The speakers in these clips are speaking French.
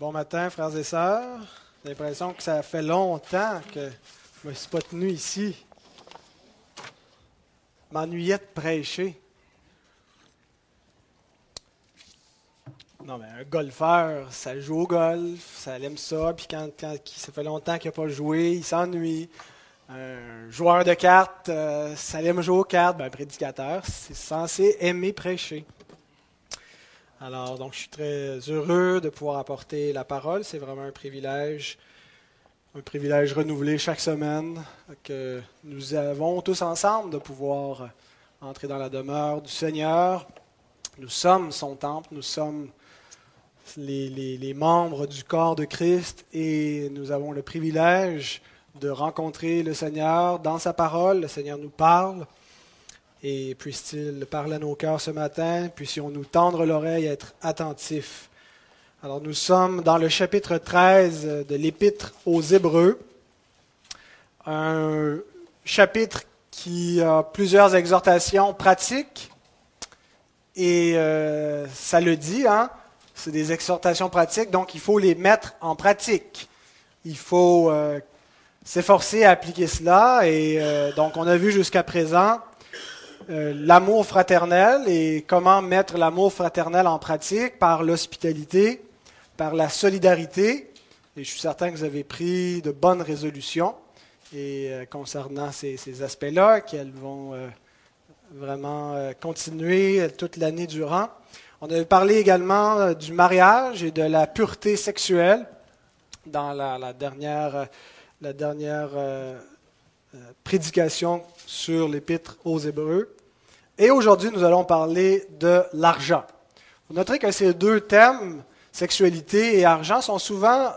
Bon matin, frères et sœurs. J'ai l'impression que ça fait longtemps que je ne me suis pas tenu ici. M'ennuyais de prêcher. Non, mais un golfeur, ça joue au golf, ça aime ça, puis quand, ça fait longtemps qu'il n'a pas joué, il s'ennuie. Un joueur de cartes, euh, ça aime jouer aux cartes, ben, un prédicateur, c'est censé aimer prêcher. Alors, donc, je suis très heureux de pouvoir apporter la parole. C'est vraiment un privilège, un privilège renouvelé chaque semaine que nous avons tous ensemble de pouvoir entrer dans la demeure du Seigneur. Nous sommes son temple, nous sommes les, les membres du corps de Christ et nous avons le privilège de rencontrer le Seigneur dans sa parole. Le Seigneur nous parle. Et puisse-t-il parler à nos cœurs ce matin, puissions nous tendre l'oreille être attentifs. Alors nous sommes dans le chapitre 13 de l'Épître aux Hébreux, un chapitre qui a plusieurs exhortations pratiques, et euh, ça le dit, hein, c'est des exhortations pratiques, donc il faut les mettre en pratique. Il faut euh, s'efforcer à appliquer cela, et euh, donc on a vu jusqu'à présent euh, l'amour fraternel et comment mettre l'amour fraternel en pratique par l'hospitalité, par la solidarité. Et je suis certain que vous avez pris de bonnes résolutions et euh, concernant ces, aspects-là, qu'elles vont euh, vraiment continuer toute l'année durant. On avait parlé également du mariage et de la pureté sexuelle dans la dernière, la dernière prédication sur l'épître aux Hébreux. Et aujourd'hui, nous allons parler de l'argent. Vous noterez que ces deux thèmes, sexualité et argent, sont souvent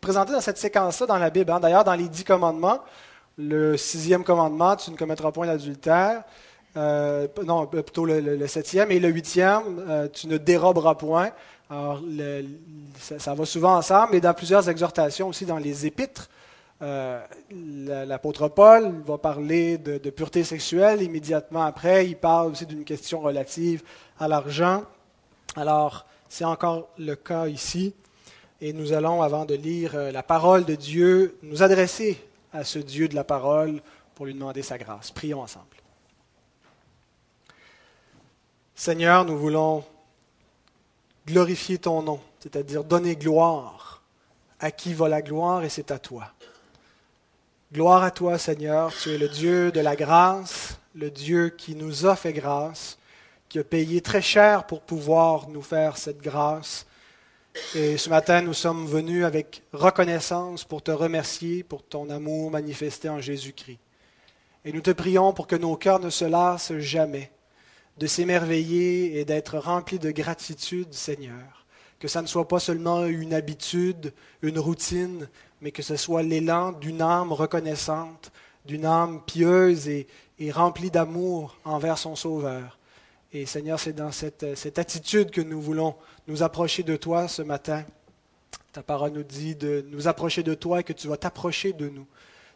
présentés dans cette séquence-là dans la Bible. Hein. D'ailleurs, dans les dix commandements, le sixième commandement, tu ne commettras point l'adultère. Euh, non, plutôt le, septième et le huitième, euh, tu ne déroberas point. Alors, ça, va souvent ensemble, mais dans plusieurs exhortations aussi dans les épîtres, euh, l'apôtre Paul va parler de, pureté sexuelle. Immédiatement après, il parle aussi d'une question relative à l'argent. Alors, c'est encore le cas ici. Et nous allons, avant de lire euh, la parole de Dieu, nous adresser à ce Dieu de la parole pour lui demander sa grâce. Prions ensemble. Seigneur, nous voulons glorifier ton nom, c'est-à-dire donner gloire à qui va la gloire, et c'est à toi. Gloire à toi, Seigneur. Tu es le Dieu de la grâce, le Dieu qui nous a fait grâce, qui a payé très cher pour pouvoir nous faire cette grâce. Et ce matin, nous sommes venus avec reconnaissance pour te remercier pour ton amour manifesté en Jésus-Christ. Et nous te prions pour que nos cœurs ne se lassent jamais de s'émerveiller et d'être remplis de gratitude, Seigneur. Que ça ne soit pas seulement une habitude, une routine, mais que ce soit l'élan d'une âme reconnaissante, d'une âme pieuse et, remplie d'amour envers son Sauveur. Et Seigneur, c'est dans cette, cette, attitude que nous voulons nous approcher de toi ce matin. Ta parole nous dit de nous approcher de toi et que tu vas t'approcher de nous.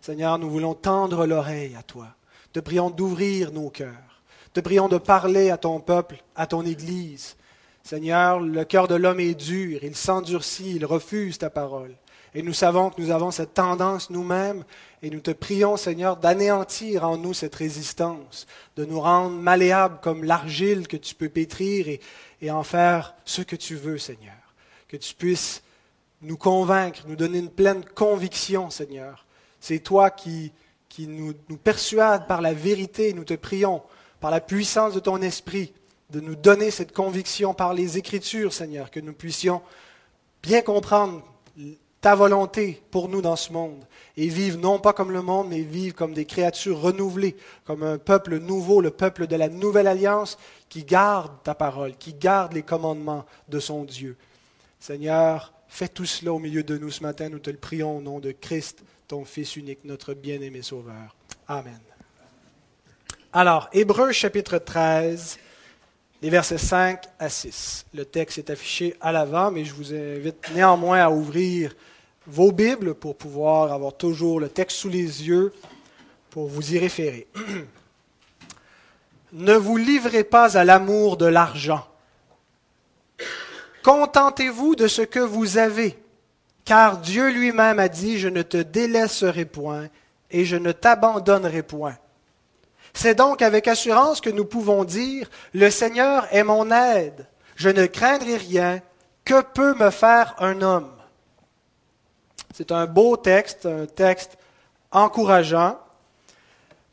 Seigneur, nous voulons tendre l'oreille à toi. Te prions d'ouvrir nos cœurs. Te prions de parler à ton peuple, à ton Église. Seigneur, le cœur de l'homme est dur, il s'endurcit, il refuse ta parole. Et nous savons que nous avons cette tendance nous-mêmes, et nous te prions, Seigneur, d'anéantir en nous cette résistance, de nous rendre malléables comme l'argile que tu peux pétrir et, et, en faire ce que tu veux, Seigneur. Que tu puisses nous convaincre, nous donner une pleine conviction, Seigneur. C'est toi qui, qui nous, nous persuades par la vérité, nous te prions, par la puissance de ton esprit, de nous donner cette conviction par les Écritures, Seigneur, que nous puissions bien comprendre ta volonté pour nous dans ce monde et vivre non pas comme le monde, mais vivre comme des créatures renouvelées, comme un peuple nouveau, le peuple de la nouvelle alliance qui garde ta parole, qui garde les commandements de son Dieu. Seigneur, fais tout cela au milieu de nous ce matin, nous te le prions au nom de Christ, ton Fils unique, notre bien-aimé Sauveur. Amen. Alors, Hébreux chapitre 13, les versets 5 à 6. Le texte est affiché à l'avant, mais je vous invite néanmoins à ouvrir vos Bibles pour pouvoir avoir toujours le texte sous les yeux pour vous y référer. ne vous livrez pas à l'amour de l'argent, Contentez-vous de ce que vous avez, car Dieu lui-même a dit, je ne te délaisserai point et je ne t'abandonnerai point. C'est donc avec assurance que nous pouvons dire, le Seigneur est mon aide, je ne craindrai rien, que peut me faire un homme C'est un beau texte, un texte encourageant,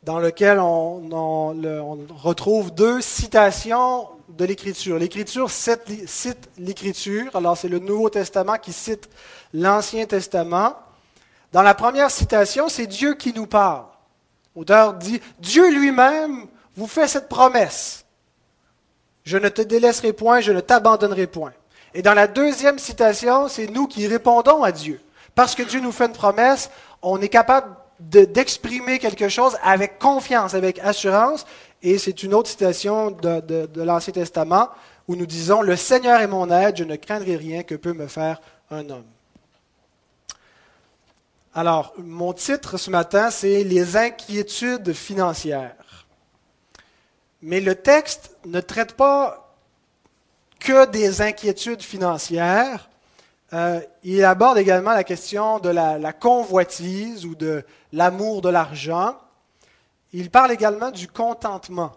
dans lequel on, retrouve deux citations de l'Écriture. L'Écriture cite l'Écriture, alors c'est le Nouveau Testament qui cite l'Ancien Testament. Dans la première citation, c'est Dieu qui nous parle. L'auteur dit, Dieu lui-même vous fait cette promesse. Je ne te délaisserai point, je ne t'abandonnerai point. Et dans la deuxième citation, c'est nous qui répondons à Dieu. Parce que Dieu nous fait une promesse, on est capable d'exprimer quelque chose avec confiance, avec assurance. Et c'est une autre citation de, de l'Ancien Testament où nous disons, Le Seigneur est mon aide, je ne craindrai rien que peut me faire un homme. Alors, mon titre ce matin, c'est Les inquiétudes financières. Mais le texte ne traite pas que des inquiétudes financières. Euh, il aborde également la question de la, convoitise ou de l'amour de l'argent. Il parle également du contentement.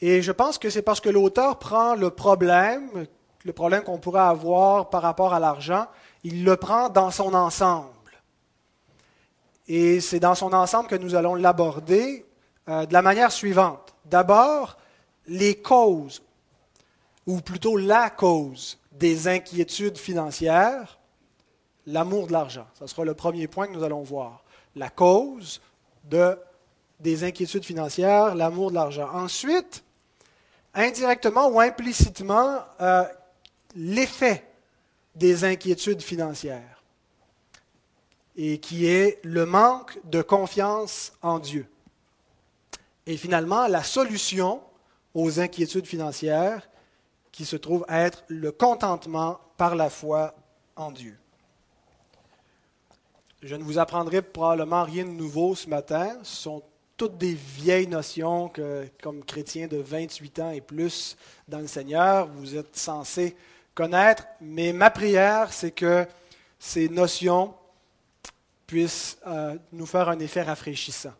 Et je pense que c'est parce que l'auteur prend le problème, le problème qu'on pourrait avoir par rapport à l'argent, il le prend dans son ensemble. Et c'est dans son ensemble que nous allons l'aborder euh, de la manière suivante. D'abord, les causes, ou plutôt la cause des inquiétudes financières, l'amour de l'argent. Ce sera le premier point que nous allons voir. La cause de, des inquiétudes financières, l'amour de l'argent. Ensuite, indirectement ou implicitement, euh, l'effet des inquiétudes financières, et qui est le manque de confiance en Dieu. Et finalement, la solution aux inquiétudes financières, qui se trouve être le contentement par la foi en Dieu. Je ne vous apprendrai probablement rien de nouveau ce matin. Ce sont toutes des vieilles notions que, comme chrétien de 28 ans et plus dans le Seigneur, vous êtes censés connaître. Mais ma prière, c'est que ces notions puissent euh, nous faire un effet rafraîchissant,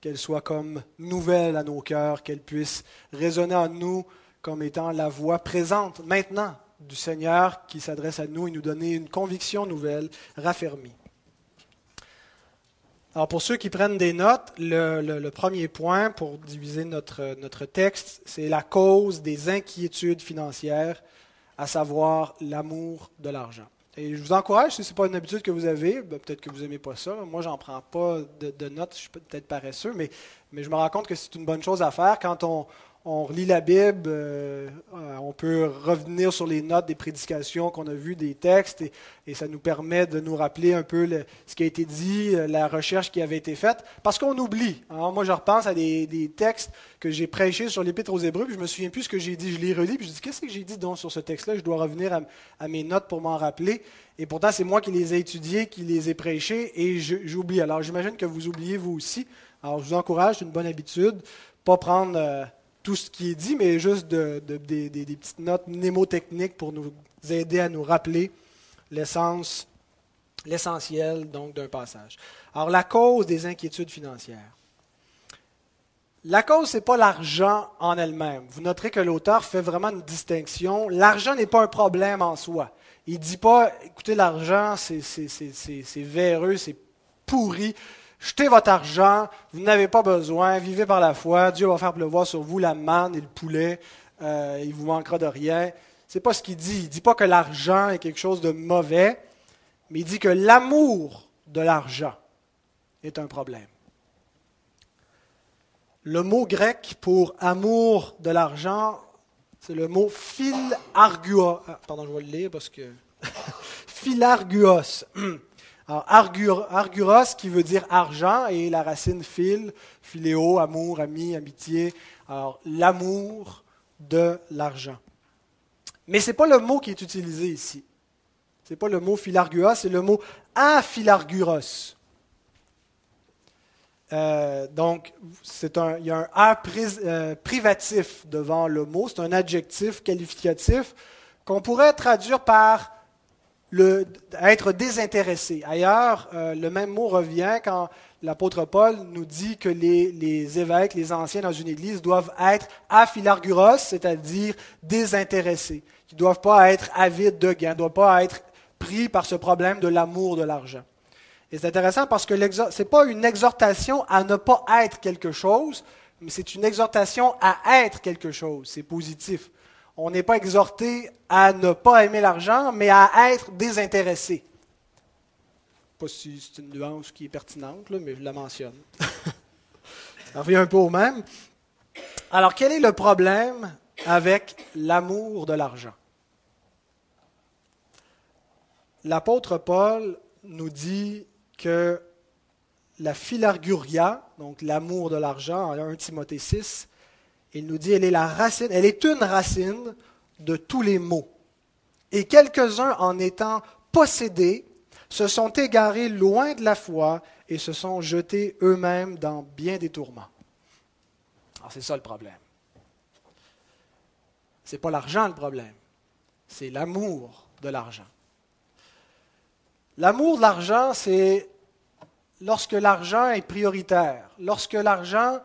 qu'elles soient comme nouvelles à nos cœurs, qu'elles puissent résonner en nous comme étant la voix présente maintenant du Seigneur qui s'adresse à nous et nous donner une conviction nouvelle, raffermie. Alors pour ceux qui prennent des notes, le, premier point pour diviser notre, notre texte, c'est la cause des inquiétudes financières, à savoir l'amour de l'argent. Et je vous encourage, si ce n'est pas une habitude que vous avez, ben, peut-être que vous n'aimez pas ça. Moi, j'en prends pas de, de, notes, je suis peut-être paresseux, mais, mais je me rends compte que c'est une bonne chose à faire quand on, on relit la Bible, euh, euh, on peut revenir sur les notes des prédications qu'on a vues, des textes, et, ça nous permet de nous rappeler un peu ce qui a été dit, euh, la recherche qui avait été faite, parce qu'on oublie. Alors, moi, je repense à des, textes que j'ai prêchés sur l'Épître aux Hébreux, puis je me souviens plus ce que j'ai dit. Je les relis, puis je dis qu'est-ce que j'ai dit donc sur ce texte-là? Je dois revenir à, à mes notes pour m'en rappeler. Et pourtant, c'est moi qui les ai étudiés, qui les ai prêchés, et j'oublie. Alors, j'imagine que vous oubliez vous aussi. Alors, je vous encourage, c'est une bonne habitude, pas prendre tout ce qui est dit, mais juste des, petites notes mnémotechniques pour nous aider à nous rappeler l'essence, l'essentiel donc d'un passage. Alors la cause des inquiétudes financières. La cause, ce n'est pas l'argent en elle-même. Vous noterez que l'auteur fait vraiment une distinction. L'argent n'est pas un problème en soi. Il ne dit pas, écoutez, l'argent, c'est véreux, c'est pourri. Jetez votre argent, vous n'avez pas besoin, vivez par la foi, Dieu va faire pleuvoir sur vous la manne et le poulet, euh, il vous manquera de rien. Ce n'est pas ce qu'il dit. Il ne dit pas que l'argent est quelque chose de mauvais, mais il dit que l'amour de l'argent est un problème. Le mot grec pour amour de l'argent, c'est le mot philarguos. Ah, pardon, je vais le lire parce que. philarguos. Alors, arguros qui veut dire argent et la racine phil, philéo, amour, ami, amitié. Alors, l'amour de l'argent. Mais ce n'est pas le mot qui est utilisé ici. Ce n'est pas le mot philarguos, c'est le mot aphilarguros. Euh, donc, un, il y a un A euh, privatif devant le mot, c'est un adjectif qualificatif qu'on pourrait traduire par être désintéressé. Ailleurs, euh, le même mot revient quand l'apôtre Paul nous dit que les, évêques, les anciens dans une église doivent être aphilarguros, c'est-à-dire désintéressés. Ils ne doivent pas être avides de gains, ne doivent pas être pris par ce problème de l'amour de l'argent. Et c'est intéressant parce que ce n'est pas une exhortation à ne pas être quelque chose, mais c'est une exhortation à être quelque chose. C'est positif. On n'est pas exhorté à ne pas aimer l'argent, mais à être désintéressé. Pas si c'est une nuance qui est pertinente, mais je la mentionne. Ça revient un peu au même. Alors, quel est le problème avec l'amour de l'argent? L'apôtre Paul nous dit que la philarguria, donc l'amour de l'argent, en 1 Timothée 6, il nous dit elle est la racine, elle est une racine de tous les maux. Et quelques-uns, en étant possédés, se sont égarés loin de la foi et se sont jetés eux-mêmes dans bien des tourments. Alors c'est ça le problème. Ce n'est pas l'argent le problème, c'est l'amour de l'argent. L'amour de l'argent, c'est lorsque l'argent est prioritaire, lorsque l'argent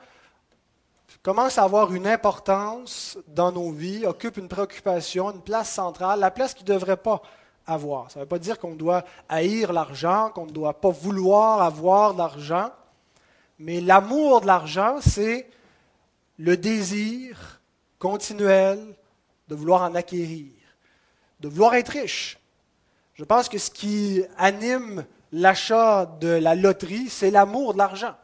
commence à avoir une importance dans nos vies, occupe une préoccupation, une place centrale, la place qu'il ne devrait pas avoir. Ça ne veut pas dire qu'on doit haïr l'argent, qu'on ne doit pas vouloir avoir l'argent, mais l'amour de l'argent, c'est le désir continuel de vouloir en acquérir, de vouloir être riche. Je pense que ce qui anime l'achat de la loterie, c'est l'amour de l'argent.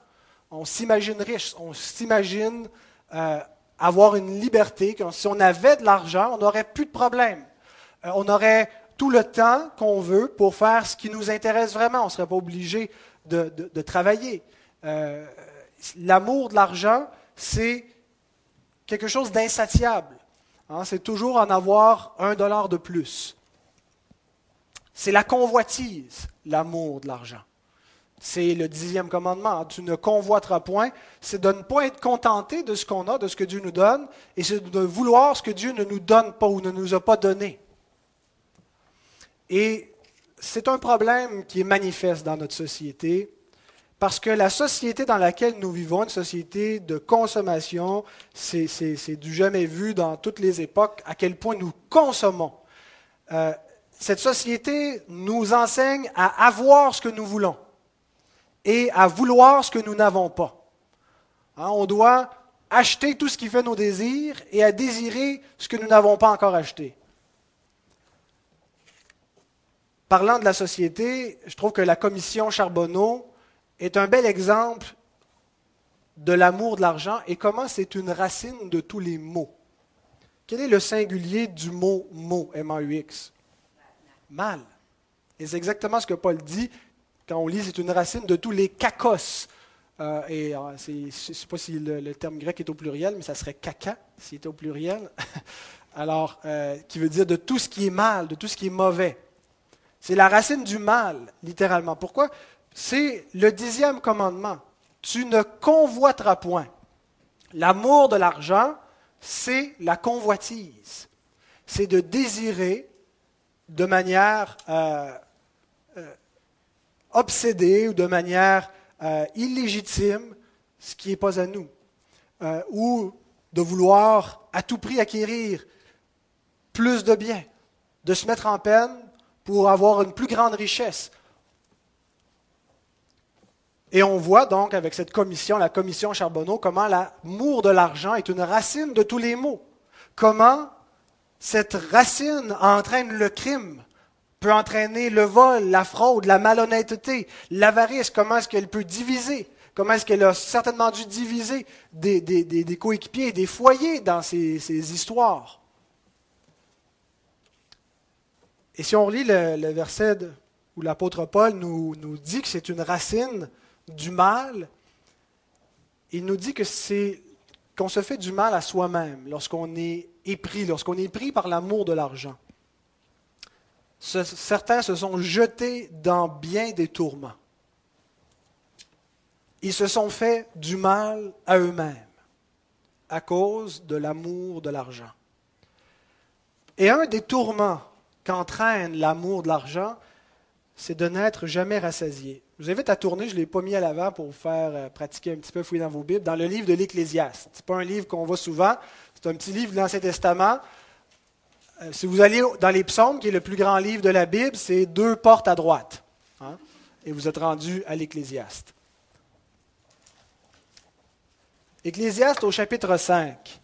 On s'imagine riche, on s'imagine euh, avoir une liberté, si on avait de l'argent, on n'aurait plus de problème. Euh, on aurait tout le temps qu'on veut pour faire ce qui nous intéresse vraiment. On ne serait pas obligé de, travailler. Euh, l'amour de l'argent, c'est quelque chose d'insatiable. Hein. c'est toujours en avoir un dollar de plus. C'est la convoitise, l'amour de l'argent. C'est le dixième commandement. Tu ne convoiteras point. C'est de ne pas être contenté de ce qu'on a, de ce que Dieu nous donne, et c'est de vouloir ce que Dieu ne nous donne pas ou ne nous a pas donné. Et c'est un problème qui est manifeste dans notre société, parce que la société dans laquelle nous vivons, une société de consommation, c'est du jamais vu dans toutes les époques, à quel point nous consommons. Euh, cette société nous enseigne à avoir ce que nous voulons et à vouloir ce que nous n'avons pas. Hein, on doit acheter tout ce qui fait nos désirs et à désirer ce que nous n'avons pas encore acheté. Parlant de la société, je trouve que la commission Charbonneau est un bel exemple de l'amour de l'argent et comment c'est une racine de tous les mots. Quel est le singulier du mot mot, M-A-U-X Mal. Et c'est exactement ce que Paul dit quand on lit, c'est une racine de tous les kakos. Euh, et euh, je ne sais pas si le, terme grec est au pluriel, mais ça serait caca s'il était au pluriel. Alors, euh, qui veut dire de tout ce qui est mal, de tout ce qui est mauvais. C'est la racine du mal, littéralement. Pourquoi? C'est le dixième commandement. Tu ne convoiteras point. L'amour de l'argent, c'est la convoitise. C'est de désirer de manière obsédé ou de manière euh, illégitime ce qui n'est pas à nous, euh, ou de vouloir à tout prix acquérir plus de biens, de se mettre en peine pour avoir une plus grande richesse. Et on voit donc avec cette commission, la commission Charbonneau, comment l'amour de l'argent est une racine de tous les maux. Comment cette racine entraîne le crime, peut entraîner le vol, la fraude, la malhonnêteté, l'avarice, comment est-ce qu'elle peut diviser, comment est-ce qu'elle a certainement dû diviser des, des, coéquipiers, des foyers dans ces, histoires? Et si on lit le, verset où l'apôtre Paul nous, nous dit que c'est une racine du mal, il nous dit que c'est qu'on se fait du mal à soi-même lorsqu'on est épris, lorsqu'on est pris par l'amour de l'argent certains se sont jetés dans bien des tourments. Ils se sont fait du mal à eux-mêmes à cause de l'amour de l'argent. Et un des tourments qu'entraîne l'amour de l'argent, c'est de n'être jamais rassasié. Je vous invite à tourner, je ne l'ai pas mis à l'avant pour vous faire euh, pratiquer un petit peu, fouiller dans vos Bibles, dans le livre de l'Ecclésiaste. Ce n'est pas un livre qu'on voit souvent, c'est un petit livre de l'Ancien Testament. Euh, si vous allez dans les psaumes, qui est le plus grand livre de la Bible, c'est deux portes à droite. Hein, et vous êtes rendu à l'Ecclésiaste. Ecclésiaste au chapitre 5,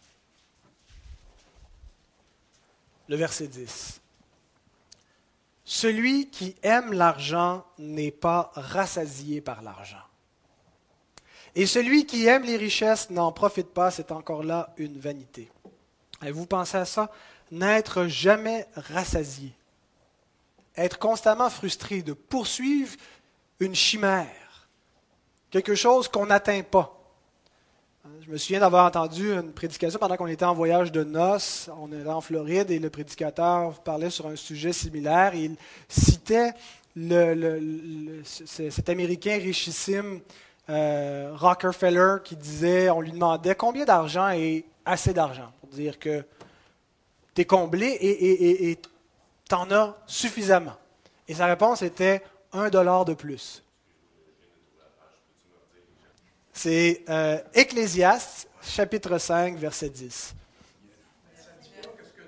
le verset 10. Celui qui aime l'argent n'est pas rassasié par l'argent. Et celui qui aime les richesses n'en profite pas, c'est encore là une vanité. Et vous pensez à ça? N'être jamais rassasié. Être constamment frustré de poursuivre une chimère, quelque chose qu'on n'atteint pas. Je me souviens d'avoir entendu une prédication pendant qu'on était en voyage de noces. On était en Floride et le prédicateur parlait sur un sujet similaire. Il citait cet Américain richissime, euh, Rockefeller, qui disait, on lui demandait combien d'argent est assez d'argent pour dire que tu es comblé et tu en as suffisamment. Et sa réponse était un dollar de plus. C'est euh, Ecclésiaste, chapitre 5, verset 10.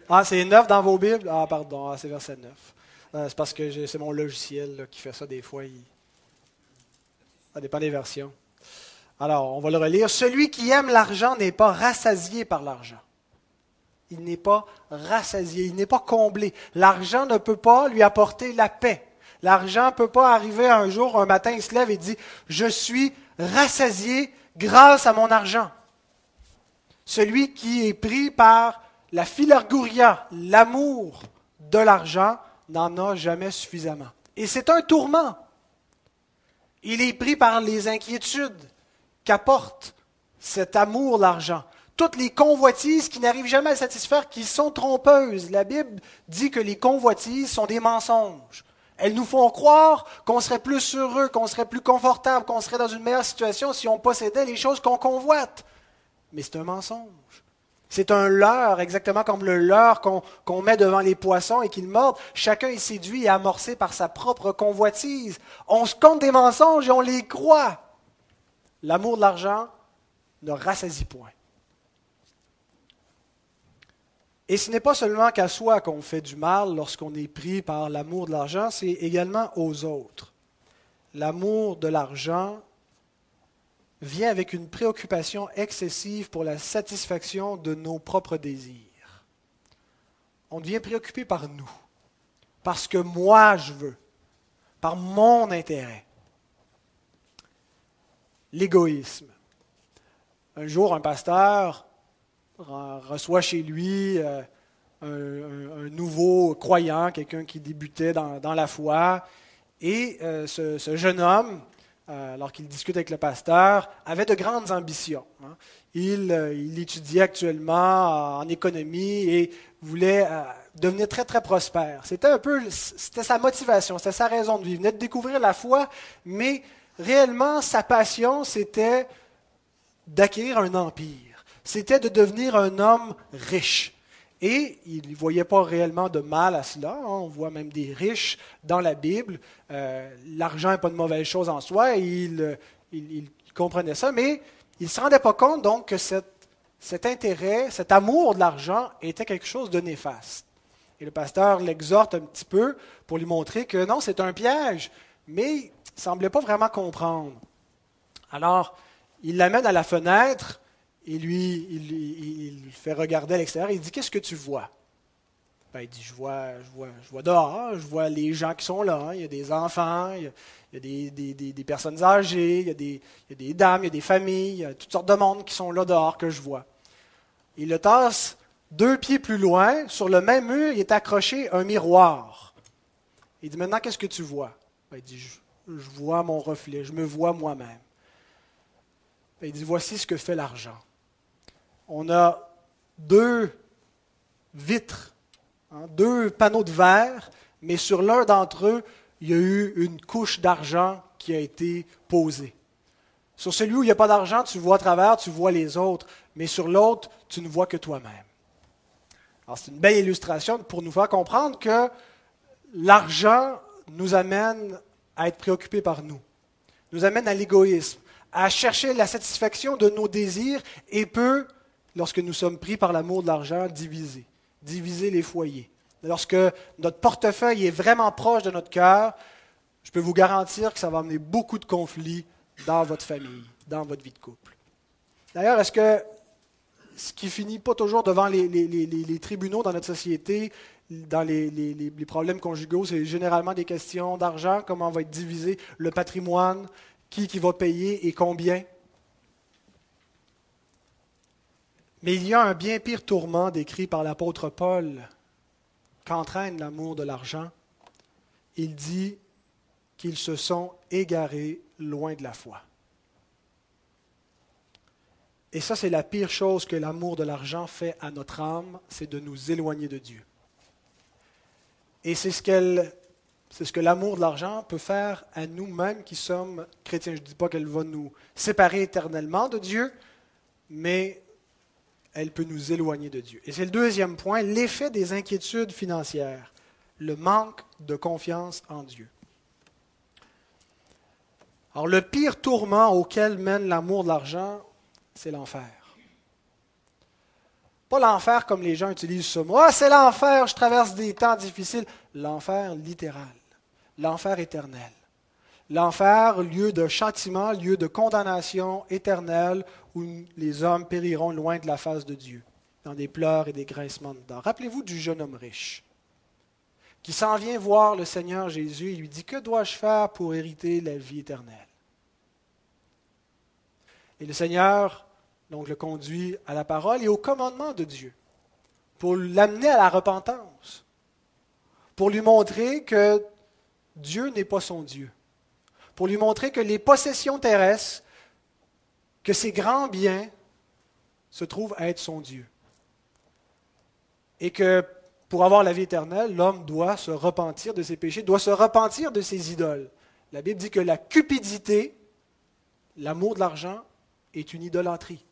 Ah, c'est 9 dans vos Bibles? Ah, pardon, ah, c'est verset 9. Euh, c'est parce que c'est mon logiciel qui fait ça des fois. Ça dépend des versions. Alors, on va le relire. Celui qui aime l'argent n'est pas rassasié par l'argent. Il n'est pas rassasié, il n'est pas comblé. L'argent ne peut pas lui apporter la paix. L'argent ne peut pas arriver un jour, un matin, il se lève et dit, je suis rassasié grâce à mon argent. Celui qui est pris par la philargouria, l'amour de l'argent, n'en a jamais suffisamment. Et c'est un tourment. Il est pris par les inquiétudes qu'apporte cet amour, l'argent. Toutes les convoitises qui n'arrivent jamais à satisfaire, qui sont trompeuses. La Bible dit que les convoitises sont des mensonges. Elles nous font croire qu'on serait plus heureux, qu'on serait plus confortable, qu'on serait dans une meilleure situation si on possédait les choses qu'on convoite. Mais c'est un mensonge. C'est un leurre, exactement comme le leurre qu'on met devant les poissons et qu'ils mordent. Chacun est séduit et amorcé par sa propre convoitise. On se compte des mensonges et on les croit. L'amour de l'argent ne rassasie point. Et ce n'est pas seulement qu'à soi qu'on fait du mal lorsqu'on est pris par l'amour de l'argent, c'est également aux autres. L'amour de l'argent vient avec une préoccupation excessive pour la satisfaction de nos propres désirs. On devient préoccupé par nous, parce que moi je veux, par mon intérêt. L'égoïsme. Un jour, un pasteur reçoit chez lui euh, un, nouveau croyant, quelqu'un qui débutait dans, la foi. Et euh, ce, jeune homme, euh, alors qu'il discute avec le pasteur, avait de grandes ambitions. Hein. Il, étudiait actuellement en économie et voulait devenir très très prospère. C'était un peu, c'était sa motivation, c'était sa raison de vivre. Il venait de découvrir la foi, mais réellement sa passion, c'était d'acquérir un empire c'était de devenir un homme riche. Et il ne voyait pas réellement de mal à cela. Hein. On voit même des riches dans la Bible. Euh, l'argent n'est pas de mauvaise chose en soi. il, comprenait ça, mais il ne se rendait pas compte donc que cet intérêt, cet amour de l'argent était quelque chose de néfaste. Et le pasteur l'exhorte un petit peu pour lui montrer que non, c'est un piège, mais il ne semblait pas vraiment comprendre. Alors, il l'amène à la fenêtre et lui, il, fait regarder à l'extérieur. Il dit Qu'est-ce que tu vois? Ben, Il dit je vois, je, vois, je vois dehors, je vois les gens qui sont là. Il y a des enfants, il y a, des, personnes âgées, il y, a des, il dames, il y a des familles, il y a toutes sortes de monde qui sont là dehors que je vois. Il le tasse deux pieds plus loin. Sur le même mur, il est accroché un miroir. Il dit Maintenant, qu'est-ce que tu vois? Ben, Il dit je vois mon reflet, je me vois moi-même. Ben, il dit Voici ce que fait l'argent on a deux vitres, hein, deux panneaux de verre, mais sur l'un d'entre eux, il y a eu une couche d'argent qui a été posée. Sur celui où il n'y a pas d'argent, tu vois à travers, tu vois les autres, mais sur l'autre, tu ne vois que toi-même. c'est une belle illustration pour nous faire comprendre que l'argent nous amène à être préoccupés par nous, nous amène à l'égoïsme, à chercher la satisfaction de nos désirs et peut, lorsque nous sommes pris par l'amour de l'argent, diviser, diviser les foyers. Lorsque notre portefeuille est vraiment proche de notre cœur, je peux vous garantir que ça va amener beaucoup de conflits dans votre famille, dans votre vie de couple. D'ailleurs, est-ce que ce qui finit pas toujours devant les, tribunaux dans notre société, dans les, problèmes conjugaux, c'est généralement des questions d'argent, comment va être divisé le patrimoine, qui, qui va payer et combien? Mais il y a un bien pire tourment décrit par l'apôtre Paul qu'entraîne l'amour de l'argent. Il dit qu'ils se sont égarés loin de la foi. Et ça, c'est la pire chose que l'amour de l'argent fait à notre âme, c'est de nous éloigner de Dieu. Et c'est ce, c'est ce que l'amour de l'argent peut faire à nous-mêmes qui sommes chrétiens. Je ne dis pas qu'elle va nous séparer éternellement de Dieu, mais elle peut nous éloigner de Dieu. Et c'est le deuxième point, l'effet des inquiétudes financières, le manque de confiance en Dieu. Alors le pire tourment auquel mène l'amour de l'argent, c'est l'enfer. Pas l'enfer comme les gens utilisent ce mot. Ah, c'est l'enfer, je traverse des temps difficiles. L'enfer littéral, l'enfer éternel. L'enfer, lieu de châtiment, lieu de condamnation éternelle où les hommes périront loin de la face de Dieu, dans des pleurs et des grincements de dents. Rappelez-vous du jeune homme riche qui s'en vient voir le Seigneur Jésus et lui dit, Que dois-je faire pour hériter la vie éternelle? Et le Seigneur donc le conduit à la parole et au commandement de Dieu, pour l'amener à la repentance, pour lui montrer que Dieu n'est pas son Dieu, pour lui montrer que les possessions terrestres, que ses grands biens se trouvent à être son Dieu. Et que pour avoir la vie éternelle, l'homme doit se repentir de ses péchés, doit se repentir de ses idoles. La Bible dit que la cupidité, l'amour de l'argent, est une idolâtrie.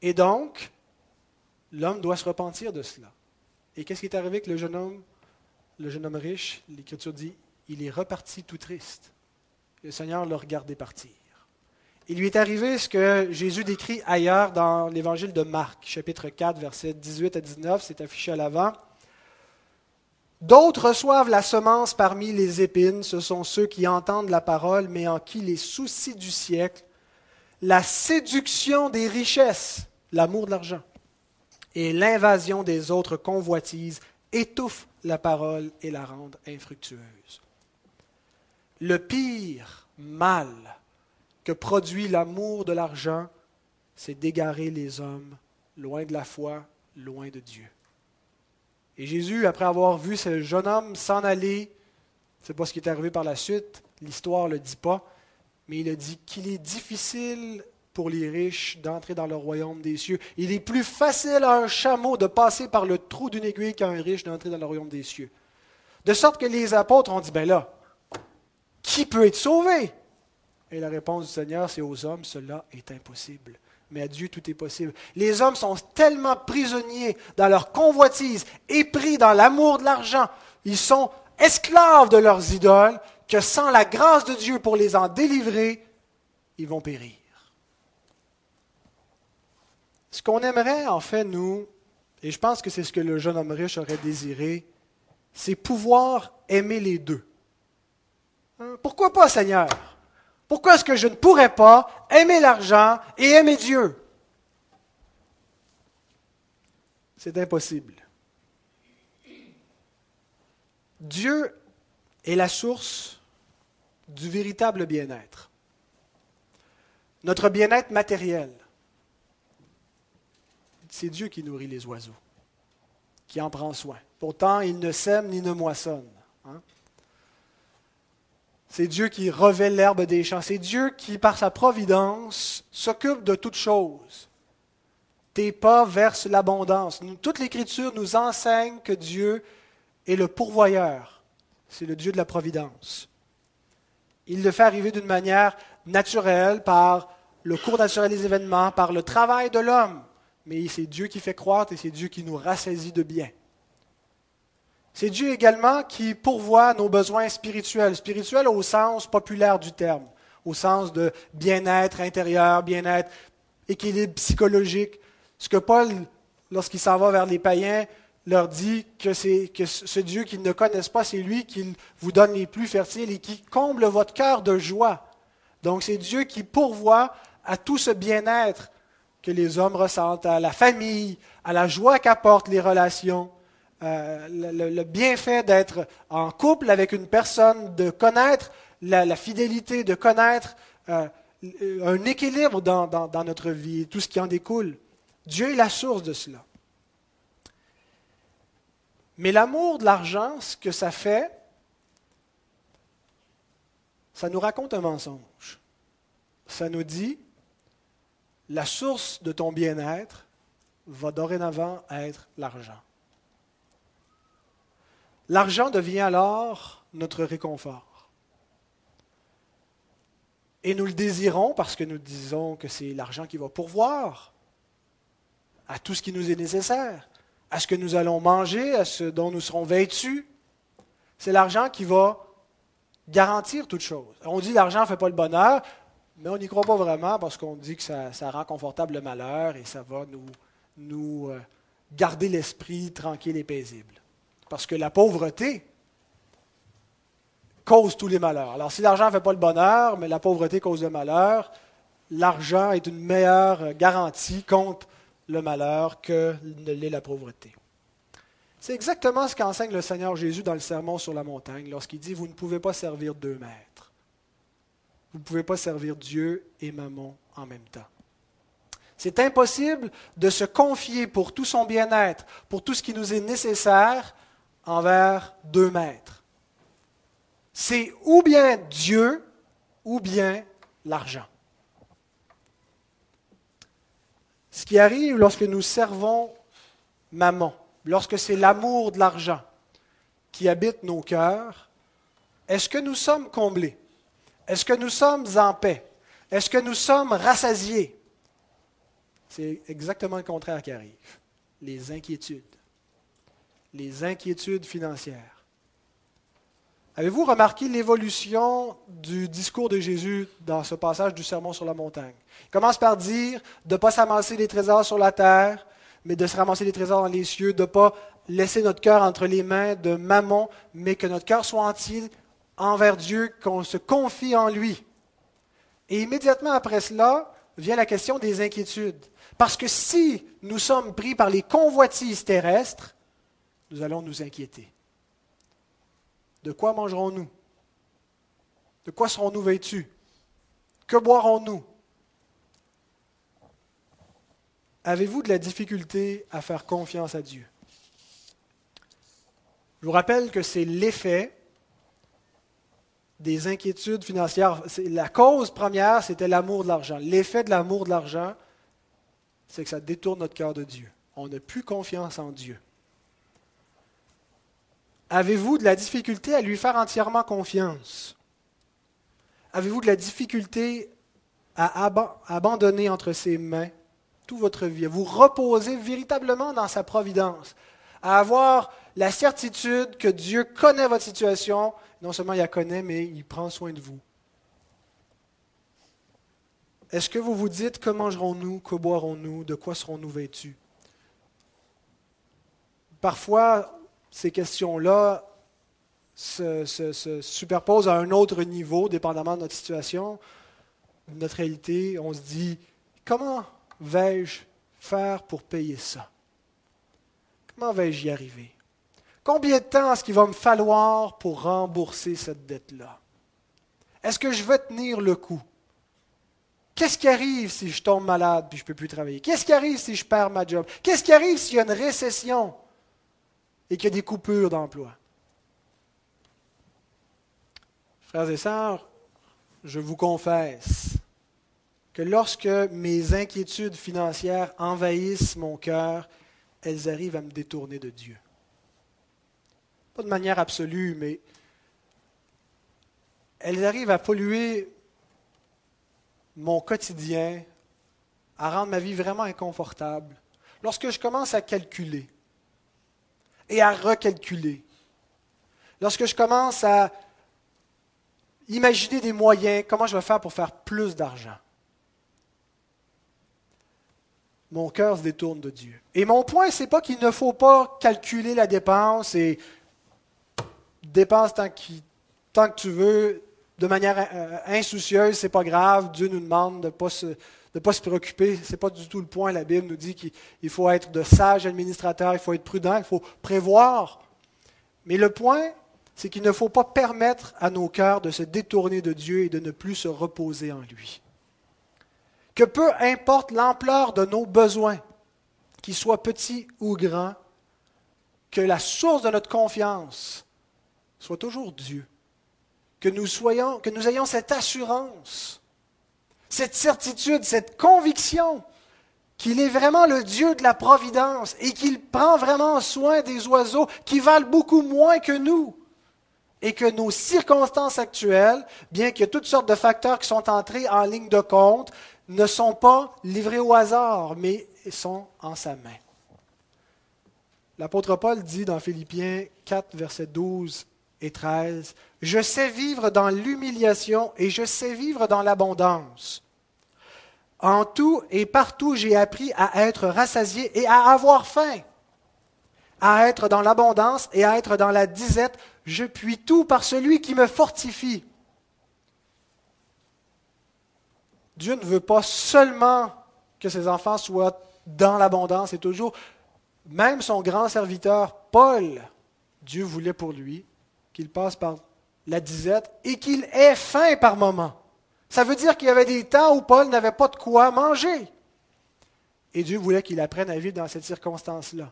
Et donc, l'homme doit se repentir de cela. Et qu'est-ce qui est arrivé avec le jeune homme, le jeune homme riche? L'Écriture dit, il est reparti tout triste. Le Seigneur l'a regardé partir. Il lui est arrivé ce que Jésus décrit ailleurs dans l'évangile de Marc, chapitre 4, versets 18 à 19, c'est affiché à l'avant. D'autres reçoivent la semence parmi les épines, ce sont ceux qui entendent la parole, mais en qui les soucis du siècle, la séduction des richesses l'amour de l'argent et l'invasion des autres convoitises étouffent la parole et la rendent infructueuse. Le pire mal que produit l'amour de l'argent, c'est d'égarer les hommes loin de la foi, loin de Dieu. Et Jésus, après avoir vu ce jeune homme s'en aller, c'est pas ce qui est arrivé par la suite, l'histoire ne le dit pas, mais il a dit qu'il est difficile pour les riches d'entrer dans le royaume des cieux. Il est plus facile à un chameau de passer par le trou d'une aiguille qu'à un riche d'entrer dans le royaume des cieux. De sorte que les apôtres ont dit, ben là, qui peut être sauvé? Et la réponse du Seigneur, c'est aux hommes, cela est impossible. Mais à Dieu, tout est possible. Les hommes sont tellement prisonniers dans leur convoitise, épris dans l'amour de l'argent, ils sont esclaves de leurs idoles, que sans la grâce de Dieu pour les en délivrer, ils vont périr. Ce qu'on aimerait, en fait, nous, et je pense que c'est ce que le jeune homme riche aurait désiré, c'est pouvoir aimer les deux. Hein? Pourquoi pas, Seigneur? Pourquoi est-ce que je ne pourrais pas aimer l'argent et aimer Dieu? C'est impossible. Dieu est la source du véritable bien-être. Notre bien-être matériel, c'est Dieu qui nourrit les oiseaux, qui en prend soin. Pourtant, il ne sème ni ne moissonne. Hein? C'est Dieu qui revêt l'herbe des champs. C'est Dieu qui, par sa providence, s'occupe de toutes choses. Tes pas versent l'abondance. Toute l'Écriture nous enseigne que Dieu est le pourvoyeur. C'est le Dieu de la providence. Il le fait arriver d'une manière naturelle par le cours naturel des événements, par le travail de l'homme mais c'est Dieu qui fait croître et c'est Dieu qui nous rassasie de bien. C'est Dieu également qui pourvoit nos besoins spirituels, spirituels au sens populaire du terme, au sens de bien-être intérieur, bien-être, équilibre psychologique. Ce que Paul, lorsqu'il s'en va vers les païens, leur dit que c'est que ce Dieu qu'ils ne connaissent pas, c'est lui qui vous donne les plus fertiles et qui comble votre cœur de joie. Donc c'est Dieu qui pourvoit à tout ce bien-être que les hommes ressentent, à la famille, à la joie qu'apportent les relations, euh, le, bienfait d'être en couple avec une personne, de connaître la, fidélité, de connaître euh, un équilibre dans, dans notre vie, tout ce qui en découle. Dieu est la source de cela. Mais l'amour de l'argent, ce que ça fait, ça nous raconte un mensonge. Ça nous dit, la source de ton bien-être va dorénavant être l'argent. L'argent devient alors notre réconfort. Et nous le désirons parce que nous disons que c'est l'argent qui va pourvoir à tout ce qui nous est nécessaire, à ce que nous allons manger, à ce dont nous serons vêtus. C'est l'argent qui va garantir toute chose. On dit l'argent ne fait pas le bonheur. Mais on n'y croit pas vraiment parce qu'on dit que ça, rend confortable le malheur et ça va nous, euh, garder l'esprit tranquille et paisible. Parce que la pauvreté cause tous les malheurs. Alors si l'argent ne fait pas le bonheur, mais la pauvreté cause le malheur, l'argent est une meilleure garantie contre le malheur que ne l'est la pauvreté. C'est exactement ce qu'enseigne le Seigneur Jésus dans le Sermon sur la montagne lorsqu'il dit, Vous ne pouvez pas servir deux maîtres. Vous ne pouvez pas servir Dieu et Mammon en même temps. C'est impossible de se confier pour tout son bien-être, pour tout ce qui nous est nécessaire, envers deux maîtres. C'est ou bien Dieu ou bien l'argent. Ce qui arrive lorsque nous servons Mammon, lorsque c'est l'amour de l'argent qui habite nos cœurs, est-ce que nous sommes comblés? Est-ce que nous sommes en paix? Est-ce que nous sommes rassasiés? C'est exactement le contraire qui arrive. Les inquiétudes. Les inquiétudes financières. Avez-vous remarqué l'évolution du discours de Jésus dans ce passage du Sermon sur la montagne? Il commence par dire de ne pas s'amasser les trésors sur la terre, mais de se ramasser les trésors dans les cieux, de ne pas laisser notre cœur entre les mains de Mammon, mais que notre cœur soit entier envers Dieu, qu'on se confie en lui. Et immédiatement après cela vient la question des inquiétudes. Parce que si nous sommes pris par les convoitises terrestres, nous allons nous inquiéter. De quoi mangerons-nous? De quoi serons-nous vêtus? Que boirons-nous? Avez-vous de la difficulté à faire confiance à Dieu? Je vous rappelle que c'est l'effet des inquiétudes financières. La cause première, c'était l'amour de l'argent. L'effet de l'amour de l'argent, c'est que ça détourne notre cœur de Dieu. On n'a plus confiance en Dieu. Avez-vous de la difficulté à lui faire entièrement confiance? Avez-vous de la difficulté à abandonner entre ses mains toute votre vie, à vous reposer véritablement dans sa providence, à avoir la certitude que Dieu connaît votre situation non seulement il la connaît, mais il prend soin de vous. Est-ce que vous vous dites que mangerons-nous, que boirons-nous, de quoi serons-nous vêtus? Parfois, ces questions-là se, se, superposent à un autre niveau, dépendamment de notre situation, de notre réalité. On se dit, comment vais-je faire pour payer ça? Comment vais-je y arriver? Combien de temps est-ce qu'il va me falloir pour rembourser cette dette-là? Est-ce que je vais tenir le coup? Qu'est-ce qui arrive si je tombe malade et je ne peux plus travailler? Qu'est-ce qui arrive si je perds ma job? Qu'est-ce qui arrive s'il y a une récession? Et qu'il y a des coupures d'emploi? Frères et sœurs, je vous confesse que lorsque mes inquiétudes financières envahissent mon cœur, elles arrivent à me détourner de Dieu. Pas de manière absolue, mais elles arrivent à polluer mon quotidien, à rendre ma vie vraiment inconfortable, lorsque je commence à calculer et à recalculer, lorsque je commence à imaginer des moyens, comment je vais faire pour faire plus d'argent, mon cœur se détourne de Dieu. Et mon point, c'est pas qu'il ne faut pas calculer la dépense et dépense tant, tant que tu veux, de manière euh, insoucieuse, c'est pas grave. Dieu nous demande de ne pas se, de pas se préoccuper. Ce n'est pas du tout le point. La Bible nous dit qu'il faut être de sages administrateurs, il faut être prudent, il faut prévoir. Mais le point, c'est qu'il ne faut pas permettre à nos cœurs de se détourner de Dieu et de ne plus se reposer en lui que peu importe l'ampleur de nos besoins, qu'ils soient petits ou grands, que la source de notre confiance soit toujours Dieu. Que nous, soyons, que nous ayons cette assurance, cette certitude, cette conviction qu'il est vraiment le Dieu de la providence et qu'il prend vraiment soin des oiseaux qui valent beaucoup moins que nous et que nos circonstances actuelles, bien ait toutes sortes de facteurs qui sont entrés en ligne de compte, ne sont pas livrés au hasard, mais sont en sa main. L'apôtre Paul dit dans Philippiens 4, versets 12 et 13, Je sais vivre dans l'humiliation et je sais vivre dans l'abondance. En tout et partout, j'ai appris à être rassasié et à avoir faim, à être dans l'abondance et à être dans la disette. Je puis tout par celui qui me fortifie. Dieu ne veut pas seulement que ses enfants soient dans l'abondance et toujours, même son grand serviteur, Paul, Dieu voulait pour lui qu'il passe par la disette et qu'il ait faim par moment. Ça veut dire qu'il y avait des temps où Paul n'avait pas de quoi manger. Et Dieu voulait qu'il apprenne à vivre dans cette circonstance-là.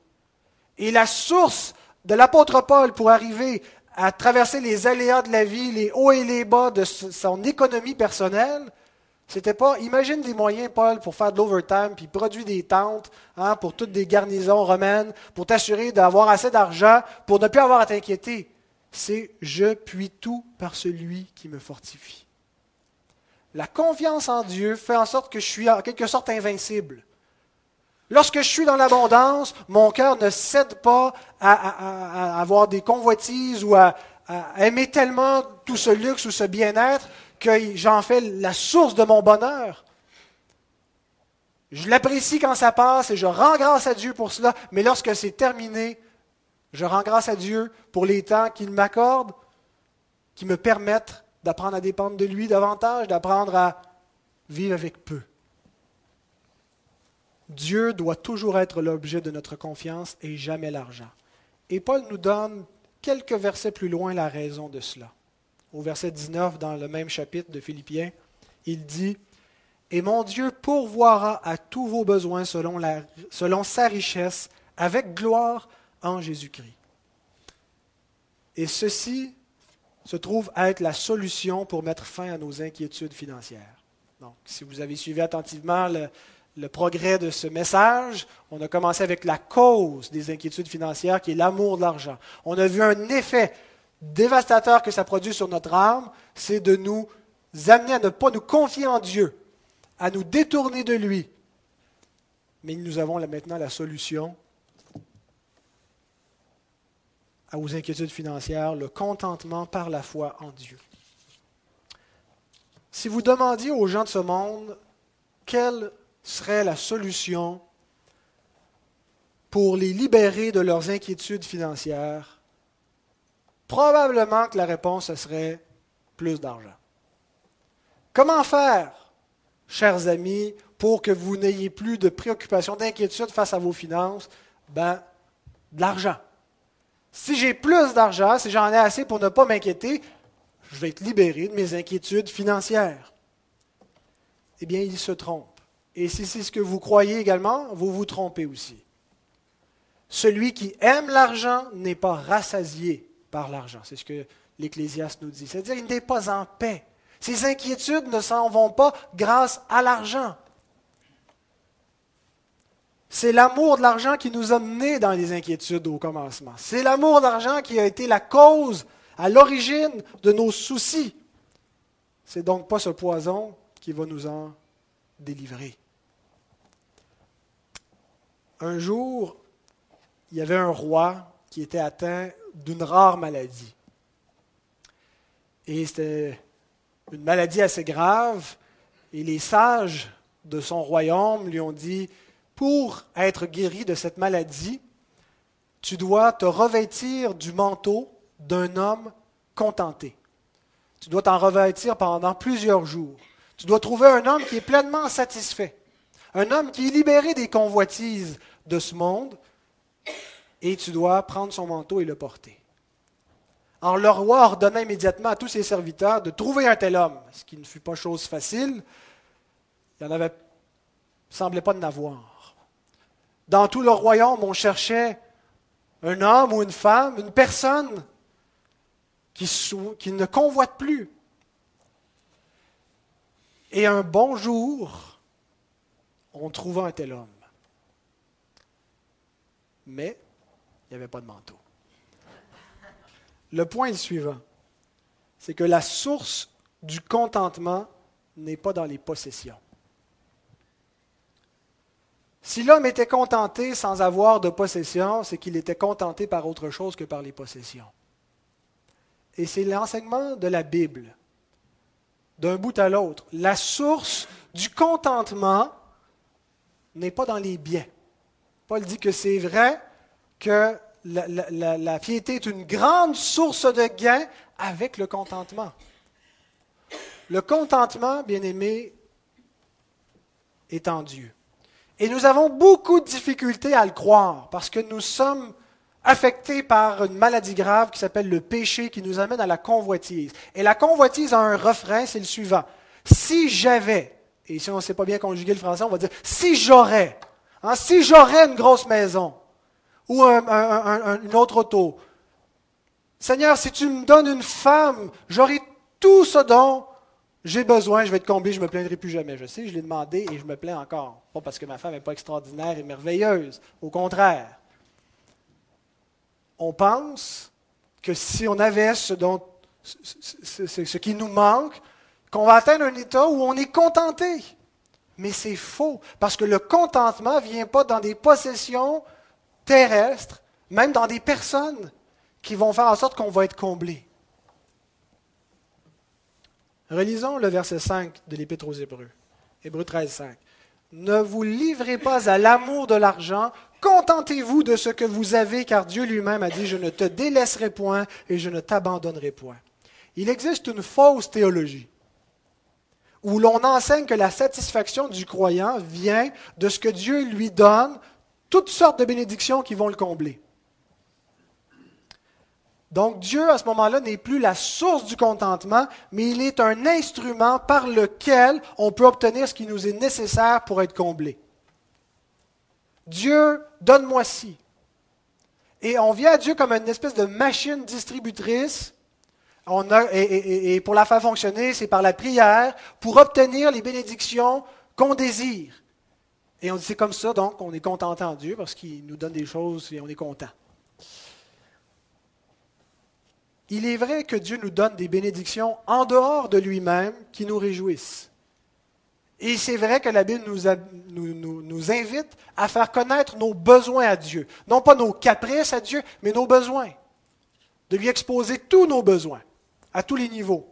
Et la source de l'apôtre Paul pour arriver à traverser les aléas de la vie, les hauts et les bas de son économie personnelle, c'était pas, imagine des moyens, Paul, pour faire de l'overtime, puis produire des tentes hein, pour toutes des garnisons romaines, pour t'assurer d'avoir assez d'argent, pour ne plus avoir à t'inquiéter. C'est je puis tout par celui qui me fortifie. La confiance en Dieu fait en sorte que je suis en quelque sorte invincible. Lorsque je suis dans l'abondance, mon cœur ne cède pas à, avoir des convoitises ou à aimer tellement tout ce luxe ou ce bien-être que j'en fais la source de mon bonheur. Je l'apprécie quand ça passe et je rends grâce à Dieu pour cela, mais lorsque c'est terminé, je rends grâce à Dieu pour les temps qu'il m'accorde, qui me permettent d'apprendre à dépendre de lui davantage, d'apprendre à vivre avec peu. Dieu doit toujours être l'objet de notre confiance et jamais l'argent. Et Paul nous donne quelques versets plus loin la raison de cela au verset 19 dans le même chapitre de Philippiens, il dit, Et mon Dieu pourvoira à tous vos besoins selon, selon sa richesse, avec gloire en Jésus-Christ. Et ceci se trouve être la solution pour mettre fin à nos inquiétudes financières. Donc, si vous avez suivi attentivement le, progrès de ce message, on a commencé avec la cause des inquiétudes financières, qui est l'amour de l'argent. On a vu un effet dévastateur que ça produit sur notre âme, c'est de nous amener à ne pas nous confier en Dieu, à nous détourner de lui. Mais nous avons maintenant la solution à vos inquiétudes financières, le contentement par la foi en Dieu. Si vous demandiez aux gens de ce monde quelle serait la solution pour les libérer de leurs inquiétudes financières, Probablement que la réponse serait plus d'argent. Comment faire, chers amis, pour que vous n'ayez plus de préoccupations, d'inquiétude face à vos finances? Ben, de l'argent. Si j'ai plus d'argent, si j'en ai assez pour ne pas m'inquiéter, je vais être libéré de mes inquiétudes financières. Eh bien, il se trompe. Et si c'est ce que vous croyez également, vous vous trompez aussi. Celui qui aime l'argent n'est pas rassasié par l'argent. C'est ce que l'Ecclésiaste nous dit. C'est-à-dire qu'il n'est pas en paix. Ses inquiétudes ne s'en vont pas grâce à l'argent. C'est l'amour de l'argent qui nous a menés dans les inquiétudes au commencement. C'est l'amour de l'argent qui a été la cause, à l'origine de nos soucis. C'est donc pas ce poison qui va nous en délivrer. Un jour, il y avait un roi qui était atteint d'une rare maladie. Et c'était une maladie assez grave. Et les sages de son royaume lui ont dit, pour être guéri de cette maladie, tu dois te revêtir du manteau d'un homme contenté. Tu dois t'en revêtir pendant plusieurs jours. Tu dois trouver un homme qui est pleinement satisfait, un homme qui est libéré des convoitises de ce monde, et tu dois prendre son manteau et le porter. Alors le roi ordonna immédiatement à tous ses serviteurs de trouver un tel homme, ce qui ne fut pas chose facile. Il n'y avait, semblait pas de n'avoir. Dans tout le royaume, on cherchait un homme ou une femme, une personne qui, ne convoite plus. Et un bon jour, on trouva un tel homme. Mais il n'y avait pas de manteau. Le point est le suivant, c'est que la source du contentement n'est pas dans les possessions. Si l'homme était contenté sans avoir de possession, c'est qu'il était contenté par autre chose que par les possessions. Et c'est l'enseignement de la Bible, d'un bout à l'autre. La source du contentement n'est pas dans les biens. Paul dit que c'est vrai que la, la, piété est une grande source de gain avec le contentement. Le contentement, bien aimé, est en Dieu. Et nous avons beaucoup de difficultés à le croire parce que nous sommes affectés par une maladie grave qui s'appelle le péché qui nous amène à la convoitise. Et la convoitise a un refrain, c'est le suivant. Si j'avais, et si on ne sait pas bien conjuguer le français, on va dire si j'aurais, hein, si j'aurais une grosse maison, ou une autre auto. Seigneur, si tu me donnes une femme, j'aurai tout ce dont j'ai besoin, je vais te combler, je ne me plaindrai plus jamais. Je sais, je l'ai demandé et je me plains encore. Pas parce que ma femme n'est pas extraordinaire et merveilleuse. Au contraire. On pense que si on avait ce, dont, ce qui nous manque, qu'on va atteindre un état où on est contenté. Mais c'est faux, parce que le contentement ne vient pas dans des possessions terrestre, même dans des personnes qui vont faire en sorte qu'on va être comblé. Relisons le verset 5 de l'Épître aux Hébreux. Hébreux 13, 5. Ne vous livrez pas à l'amour de l'argent, contentez-vous de ce que vous avez, car Dieu lui-même a dit, je ne te délaisserai point et je ne t'abandonnerai point. Il existe une fausse théologie où l'on enseigne que la satisfaction du croyant vient de ce que Dieu lui donne toutes sortes de bénédictions qui vont le combler. Donc Dieu, à ce moment-là, n'est plus la source du contentement, mais il est un instrument par lequel on peut obtenir ce qui nous est nécessaire pour être comblé. Dieu, donne-moi ci. Et on vient à Dieu comme une espèce de machine distributrice. Et, pour la faire fonctionner, c'est par la prière, pour obtenir les bénédictions qu'on désire. Et on dit c'est comme ça, donc on est contenté en Dieu parce qu'il nous donne des choses et on est content. Il est vrai que Dieu nous donne des bénédictions en dehors de lui-même qui nous réjouissent. Et c'est vrai que la Bible nous, invite à faire connaître nos besoins à Dieu. Non pas nos caprices à Dieu, mais nos besoins. De lui exposer tous nos besoins, à tous les niveaux.